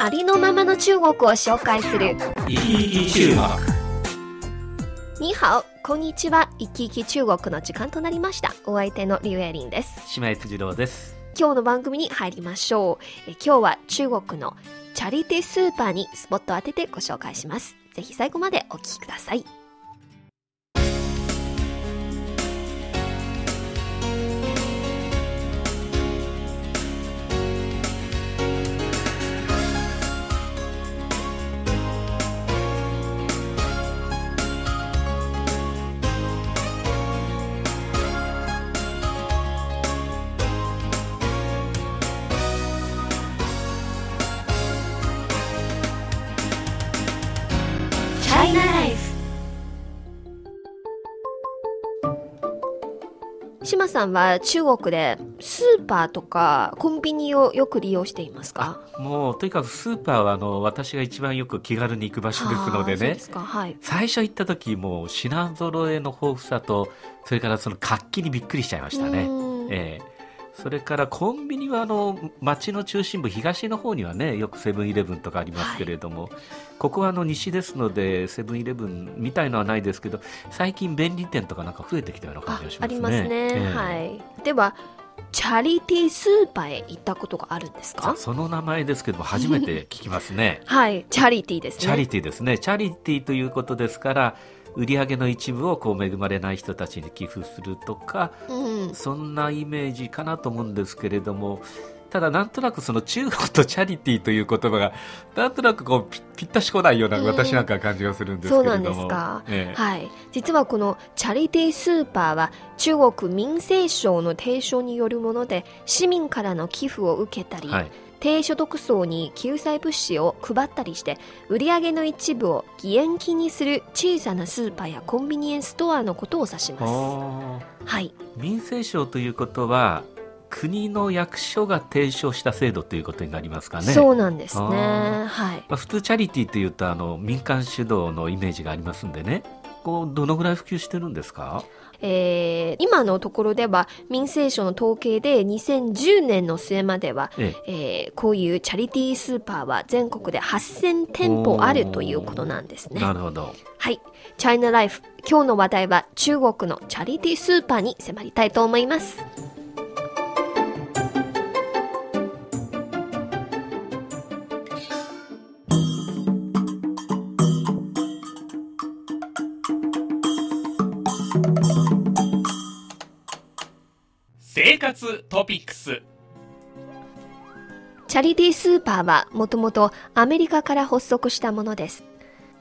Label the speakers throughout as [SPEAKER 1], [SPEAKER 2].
[SPEAKER 1] ありのままの中国を紹介する。
[SPEAKER 2] 生き生き中国。
[SPEAKER 1] にハオこんにちは。生き生き中国の時間となりました。お相手のリュウエリンです。
[SPEAKER 3] 姉妹辻郎です。
[SPEAKER 1] 今日の番組に入りましょう。え今日は中国のチャリティースーパーにスポットを当ててご紹介します。ぜひ最後までお聞きくださいさんは中国でスーパーとかコンビニをよく利用していますか？
[SPEAKER 3] もうとにかくスーパーはあの私が一番よく気軽に行く場所ですのでね。
[SPEAKER 1] はい。
[SPEAKER 3] 最初行った時もう品揃えの豊富さとそれからその活気にびっくりしちゃいましたね、
[SPEAKER 1] うん。
[SPEAKER 3] ええそれからコンビニはあの街の中心部東の方にはねよくセブンイレブンとかありますけれども、ここはあの西ですのでセブンイレブンみたいのはないですけど最近便利店とかなんか増えてきたような感
[SPEAKER 1] あ
[SPEAKER 3] じがしますね。
[SPEAKER 1] ありますね、
[SPEAKER 3] ええ。
[SPEAKER 1] はい。ではチャリティースーパーへ行ったことがあるんです
[SPEAKER 3] さ
[SPEAKER 1] か
[SPEAKER 3] あその名前ですけども初めて聞きますね。
[SPEAKER 1] はい。チャリティーですね。
[SPEAKER 3] チャリティーですね。チャリティーということですから、売り上げの一部をこう恵まれない人たちに寄付するとか、
[SPEAKER 1] うん。
[SPEAKER 3] そんなイメージかなと思うんですけれども、ただなんとなくその中国とチャリティーという言葉が、なんとなくこうぴぴったしこないような
[SPEAKER 1] うん。
[SPEAKER 3] 私なんかは感じがするんですけ
[SPEAKER 1] そうなん
[SPEAKER 3] れども。
[SPEAKER 1] ですか、
[SPEAKER 3] ええ。
[SPEAKER 1] はい。実はこのチャリティースーパーは中国民政省の提唱によるもので市民からの寄付を受けたり、
[SPEAKER 3] はい。
[SPEAKER 1] 低所得層に救済物資を配ったりして売上の一部を義援金にする小さなスーパーやコンビニエンスストアのことを指します。
[SPEAKER 3] あ
[SPEAKER 1] はい。
[SPEAKER 3] ー民政省ということは、国の役所が提唱した制度ということになりますかね。
[SPEAKER 1] そうなんですね。
[SPEAKER 3] あ
[SPEAKER 1] はい。
[SPEAKER 3] まあ、普通チャリティーというとあの民間主導のイメージがありますんでね。こうどのぐらい普及してるんですか？
[SPEAKER 1] えー今のところでは民政省の統計で2010年の末までは、
[SPEAKER 3] ええ
[SPEAKER 1] えーこういうチャリティースーパーは全国で8000店舗あるということなんですね
[SPEAKER 3] なるほど
[SPEAKER 1] はい。チャイナライフ。今日の話題は中国のチャリティースーパーに迫りたいと思います。
[SPEAKER 4] 生活トピックス
[SPEAKER 1] チャリティースーパーはもともとアメリカから発足したものです。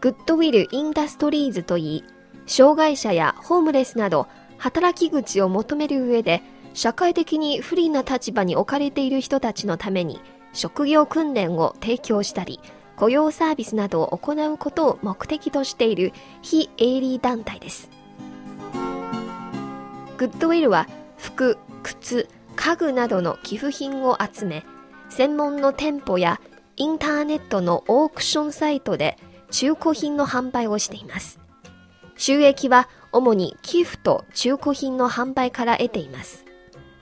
[SPEAKER 1] グッドウィル・インダストリーズといい、障害者やホームレスなど働き口を求める上で社会的に不利な立場に置かれている人たちのために職業訓練を提供したり雇用サービスなどを行うことを目的としている非営利団体です。グッドウィルは服、靴、家具などの寄付品を集め専門の店舗やインターネットのオークションサイトで中古品の販売をしています。収益は主に寄付と中古品の販売から得ています。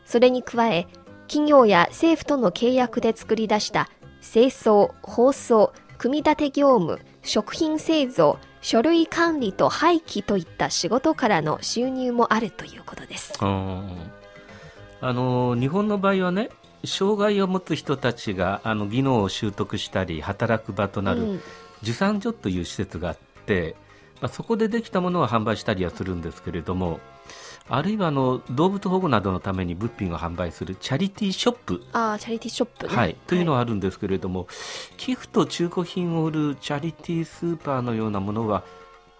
[SPEAKER 1] それに加え、企業や政府との契約で作り出した清掃、包装、組み立て業務、食品製造、書類管理と廃棄といった仕事からの収入もあるということです。
[SPEAKER 3] あの日本の場合はね障害を持つ人たちがあの技能を習得したり働く場となる
[SPEAKER 1] うん。
[SPEAKER 3] 受産所という施設があって、まあ、そこでできたものを販売したりはするんですけれどもあるいはあの動物保護などのために物品を販売するチャリティーショップ。
[SPEAKER 1] ああ、チャリティーショップね。
[SPEAKER 3] はい、というのはあるんですけれども、寄付と中古品を売るチャリティースーパーのようなものは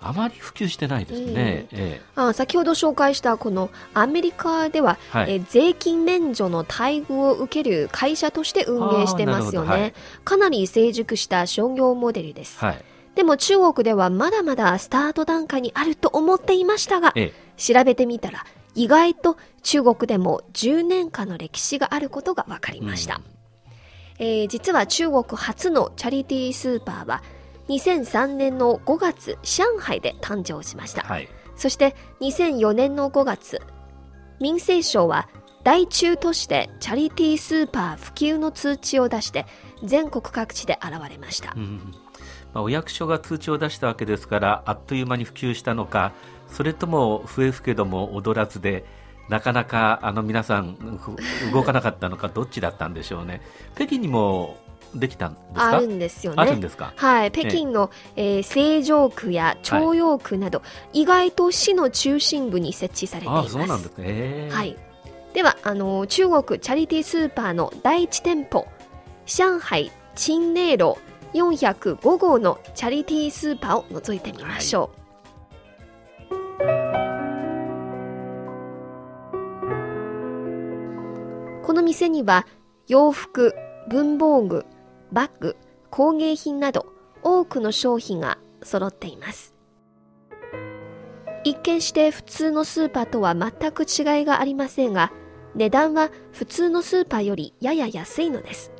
[SPEAKER 3] あまり普及してないですね。ええ。
[SPEAKER 1] あ先ほど紹介したこのアメリカでは、
[SPEAKER 3] はい。
[SPEAKER 1] えー税金免除の待遇を受ける会社として運営してますよね、
[SPEAKER 3] はい。
[SPEAKER 1] かなり成熟した商業モデルです、
[SPEAKER 3] はい。
[SPEAKER 1] でも中国ではまだまだスタート段階にあると思っていましたが、
[SPEAKER 3] ええ。
[SPEAKER 1] 調べてみたら意外と中国でも10年間の歴史があることが分かりました、えー実は中国初のチャリティースーパーは2003年の5月上海で誕生しました、
[SPEAKER 3] はい。
[SPEAKER 1] そして2004年の5月民生省は大中都市でチャリティースーパー普及の通知を出して全国各地で現れました、
[SPEAKER 3] うんまあ、お役所が通知を出したわけですからあっという間に普及したのかそれとも笛吹けども踊らずでなかなかあの皆さんふ動かなかったのかどっちだったんでしょうね。北京にもできたんですか？
[SPEAKER 1] あるんですよね。
[SPEAKER 3] あるんですか？
[SPEAKER 1] はい、北京の、えー成城区や朝陽区など、意外と市の中心部に設置されてい
[SPEAKER 3] あ
[SPEAKER 1] ます。
[SPEAKER 3] あそうなんですね。
[SPEAKER 1] はい。では、あの中国チャリティースーパーの第一店舗、上海陳寧路405号のチャリティースーパーを覗いてみましょう。この店には洋服、文房具、バッグ、工芸品など多くの商品が揃っています。一見して普通のスーパーとは全く違いがありませんが、値段は普通のスーパーよりやや安いのです。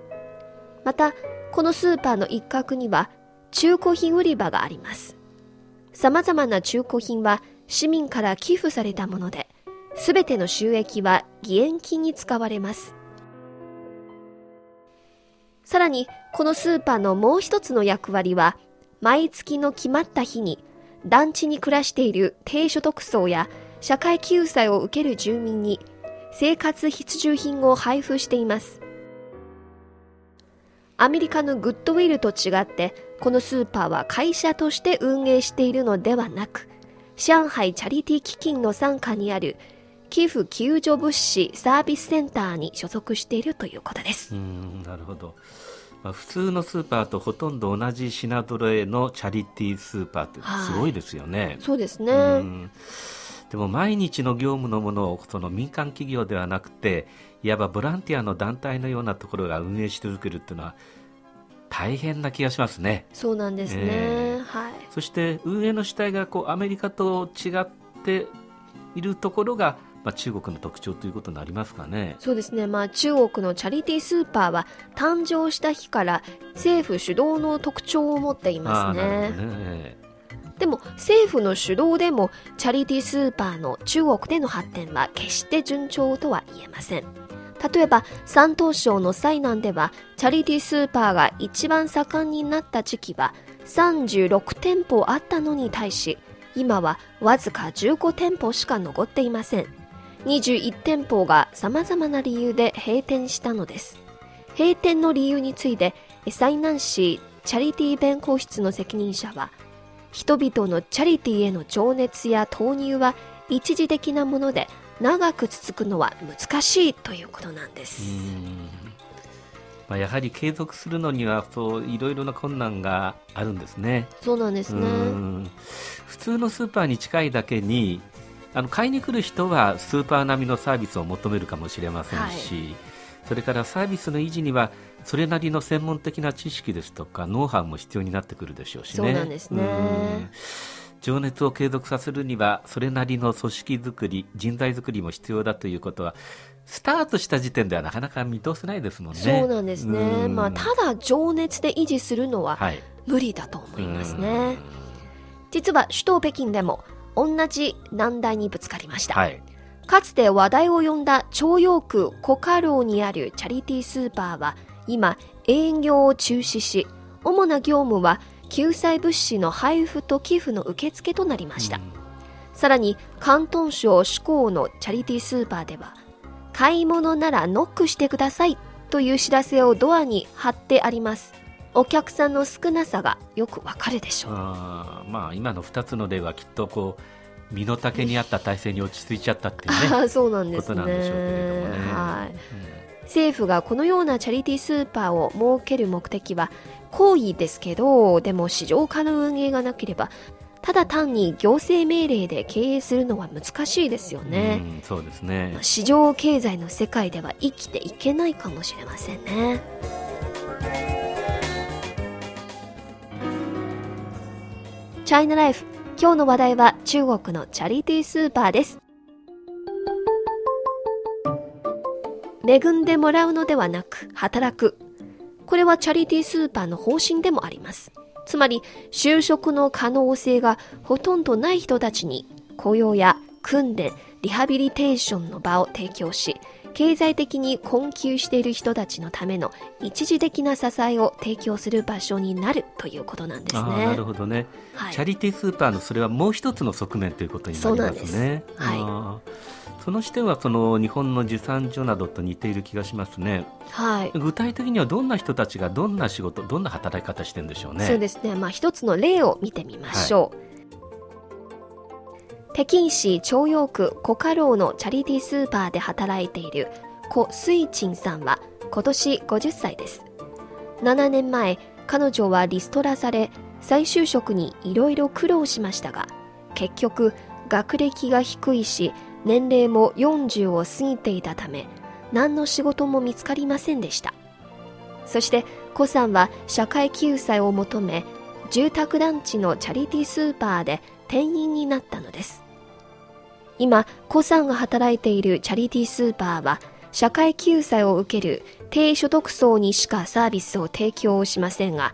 [SPEAKER 1] また、このスーパーの一角には中古品売り場があります。様々な中古品は市民から寄付されたもので、すべての収益は義援金に使われます。さらに、このスーパーのもう一つの役割は、毎月の決まった日に団地に暮らしている低所得層や社会救済を受ける住民に生活必需品を配布しています。アメリカのグッドウィルと違って、このスーパーは会社として運営しているのではなく、上海チャリティー基金の傘下にある寄付救助物資サービスセンターに所属しているということです。
[SPEAKER 3] なるほど、まあ、普通のスーパーとほとんど同じ品揃えのチャリティースーパーって
[SPEAKER 1] はい
[SPEAKER 3] すごいですよね。
[SPEAKER 1] そうですね。
[SPEAKER 3] うんでも毎日の業務のものをその民間企業ではなくていわばボランティアの団体のようなところが運営し続けるっていうのは大変な気がしますね。
[SPEAKER 1] そうなんですね。
[SPEAKER 3] え
[SPEAKER 1] はい。
[SPEAKER 3] そして運営の主体がこうアメリカと違っているところが、まあ、中国の特徴ということになりますかね。
[SPEAKER 1] そうですね、まあ、中国のチャリティースーパーは誕生した日から政府主導の特徴を持っていま
[SPEAKER 3] あ
[SPEAKER 1] す
[SPEAKER 3] ね。
[SPEAKER 1] でも政府の主導でもチャリティースーパーの中国での発展は決して順調とは言えません例えば山東省の西南ではチャリティースーパーが一番盛んになった時期は36店舗あったのに対し今はわずか15店舗しか残っていません21店舗が様々な理由で閉店したのです閉店の理由について西南市チャリティー弁護室の責任者は人々のチャリティーへの情熱や投入は一時的なもので長く続くのは難しいということなんで
[SPEAKER 3] う
[SPEAKER 1] す。
[SPEAKER 3] んまあ、やはり継続するのにはそういろいろな困難があるんですね。
[SPEAKER 1] そうなんですね。
[SPEAKER 3] うん普通のスーパーに近いだけにあの買いに来る人はスーパー並みのサービスを求めるかもしれませんし、それからサービスの維持にはそれなりの専門的な知識ですとかノウハウも必要になってくるでしょうしね。
[SPEAKER 1] そうなんですね
[SPEAKER 3] うん情熱を継続させるにはそれなりの組織づくり人材づくりも必要だということはスタートした時点ではなかなか見通せないですもんね。
[SPEAKER 1] そうなんですね。
[SPEAKER 3] うん
[SPEAKER 1] まあ、ただ情熱で維持するのは
[SPEAKER 3] はい
[SPEAKER 1] 無理だと思います
[SPEAKER 3] うん
[SPEAKER 1] ね。実は首都北京でも同じ難題にぶつかりました。
[SPEAKER 3] はい。
[SPEAKER 1] かつて話題を呼んだ朝陽区コカローにあるチャリティースーパーは今営業を中止し主な業務は救済物資の配布と寄付の受付となりました、
[SPEAKER 3] うん
[SPEAKER 1] さらに広東省志向のチャリティースーパーでは買い物ならノックしてくださいという知らせをドアに貼ってありますお客さんの少なさがよくわかるでしょう。
[SPEAKER 3] あーまあ今の2つの例はきっとこう身の丈に合った体制に落ち着いちゃったっていうね
[SPEAKER 1] ああそうなんですね。
[SPEAKER 3] ことなんでしょうけれどもね。
[SPEAKER 1] はい。政府がこのようなチャリティースーパーを設ける目的は行為ですけどでも市場化の運営がなければただ単に行政命令で経営するのは難しいですよね、
[SPEAKER 3] うん、そうですね。
[SPEAKER 1] 市場経済の世界では生きていけないかもしれませんねチャイナライフ今日の話題は中国のチャリティースーパーです。恵んでもらうのではなく働く。これはチャリティースーパーの方針でもあります。つまり就職の可能性がほとんどない人たちに雇用や訓練リハビリテーションの場を提供し経済的に困窮している人たちのための一時的な支えを提供する場所になるということなんですね。
[SPEAKER 3] なるほどね、はい、チャリティースーパーのそれはもう一つの側面ということになりますね。はい、その視点はその日本の受産所などと似ている気がしますね。
[SPEAKER 1] はい。
[SPEAKER 3] 具体的にはどんな人たちがどんな仕事、どんな働き方してるんでしょうね。
[SPEAKER 1] そうですね。まあ一つの例を見てみましょう。はい北京市朝陽区コカローのチャリティースーパーで働いているコ・スイチンさんは今年50歳です。7年前彼女はリストラされ再就職にいろいろ苦労しましたが結局学歴が低いし年齢も40を過ぎていたため何の仕事も見つかりませんでした。そしてコさんは社会救済を求め住宅団地のチャリティースーパーで店員になったのです。今、コさんが働いているチャリティースーパーは、社会救済を受ける低所得層にしかサービスを提供しませんが、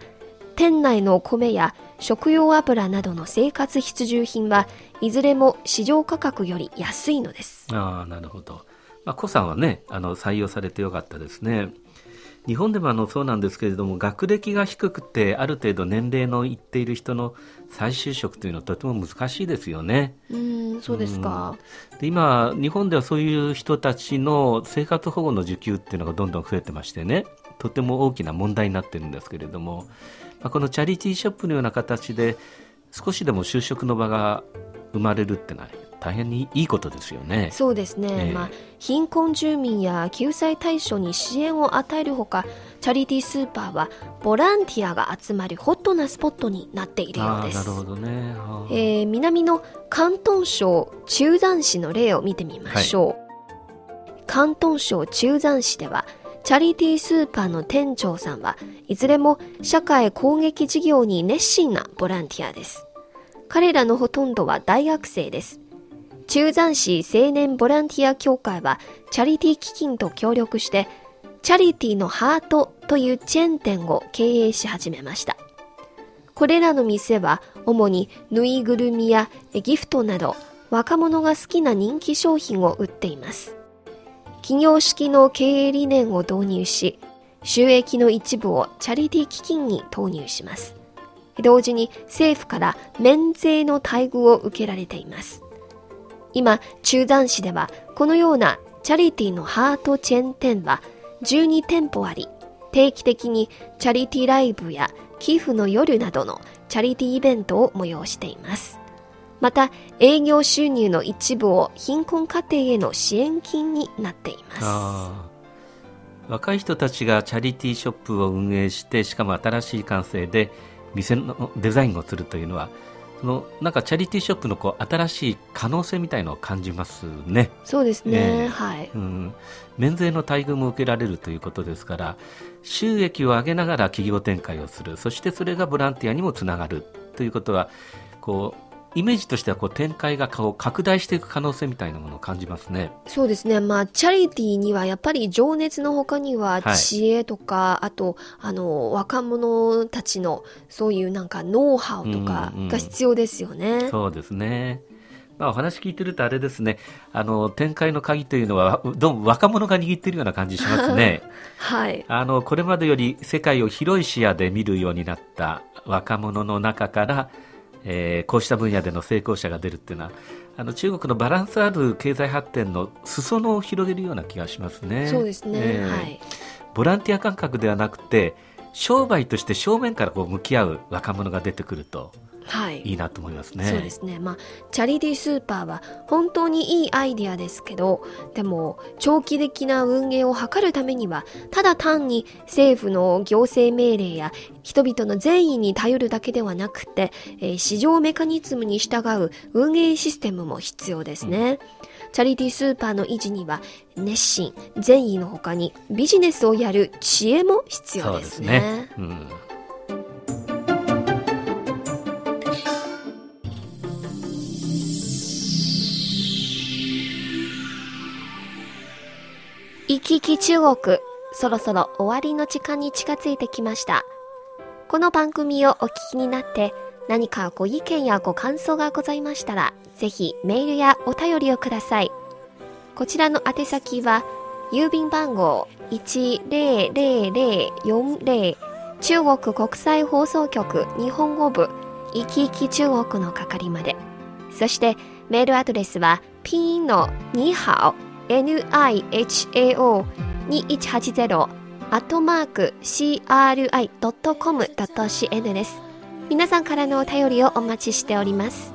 [SPEAKER 1] 店内の米や食用油などの生活必需品はいずれも市場価格より安いのです。
[SPEAKER 3] ああ、なるほど。まあ、コさんはね、あの採用されてよかったですね。日本でもあのそうなんですけれども学歴が低くてある程度年齢のいっている人の再就職というのはとても難しいですよね。
[SPEAKER 1] うんそうですか、
[SPEAKER 3] で今、日本ではそういう人たちの生活保護の受給っていうのがどんどん増えてましてねとても大きな問題になってるんですけれども、まあ、このチャリティーショップのような形で少しでも就職の場が生まれるってのは大変にいいことですよね。
[SPEAKER 1] そうですね、えー、まあ、貧困住民や救済対象に支援を与えるほかチャリティースーパーはボランティアが集まるホットなスポットになっているようです。
[SPEAKER 3] なるほどね、
[SPEAKER 1] えー、南の広東省中山市の例を見てみましょう。はい、広東省中山市ではチャリティースーパーの店長さんはいずれも社会攻撃事業に熱心なボランティアです。彼らのほとんどは大学生です。中山市青年ボランティア協会はチャリティー基金と協力してチャリティーのハートというチェーン店を経営し始めました。これらの店は主にぬいぐるみやギフトなど若者が好きな人気商品を売っています。企業式の経営理念を導入し、収益の一部をチャリティー基金に投入します。同時に政府から免税の待遇を受けられています。今、中山市ではこのようなチャリティーのハートチェーン店は12店舗あり、定期的にチャリティーライブや寄付の夜などのチャリティーイベントを催しています。また、営業収入の一部を貧困家庭への支援金になっています。
[SPEAKER 3] 若い人たちがチャリティーショップを運営して、しかも新しい完成で店のデザインをするというのは、のなんかチャリティーショップのこう新しい可能性みたいのを感じますね。
[SPEAKER 1] そうですね、えー、はい、
[SPEAKER 3] うん。免税の待遇も受けられるということですから、収益を上げながら企業展開をする、そしてそれがボランティアにもつながる。ということは、こうイメージとしてはこう展開がこう拡大していく可能性みたいなものを感じますね。
[SPEAKER 1] そうですね。まあ、チャリティーにはやっぱり情熱の他には知恵とか、はい、あと、あの、若者たちのそういうなんかノウハウとかが必要ですよね。うん
[SPEAKER 3] うん、そうですね。まあ、お話聞いてるとあれですね、あの、展開の鍵というのは、どうも若者が握ってるような感じしますね。
[SPEAKER 1] はい。
[SPEAKER 3] あの、これまでより世界を広い視野で見るようになった若者の中から、えー、こうした分野での成功者が出るっていうのはあの中国のバランスある経済発展の裾野を広げるような気がしますね。
[SPEAKER 1] そうですね、えー、はい、
[SPEAKER 3] ボランティア感覚ではなくて商売として正面からこう向き合う若者が出てくると
[SPEAKER 1] はい。
[SPEAKER 3] いいなと思いますね。
[SPEAKER 1] そうですね。まあ、チャリティースーパーは本当にいいアイディアですけど、でも、長期的な運営を図るためには、ただ単に政府の行政命令や人々の善意に頼るだけではなくて、えー市場メカニズムに従う運営システムも必要ですね。チャリティースーパーの維持には、熱心、善意の他にビジネスをやる知恵も必要で
[SPEAKER 3] そうですす
[SPEAKER 1] ね。
[SPEAKER 3] ね。うん。
[SPEAKER 1] き中国、そろそろ終わりの時間に近づいてきました。この番組をお聞きになって何かご意見やご感想がございましたら、ぜひメールやお便りをください。こちらの宛先は、郵便番号100040中国国際放送局日本語部いきいき中国の係まで。そしてメールアドレスはピンのにハオ nihao 2180アットマーク cri.com.cn です。皆さんからのお便りをお待ちしております。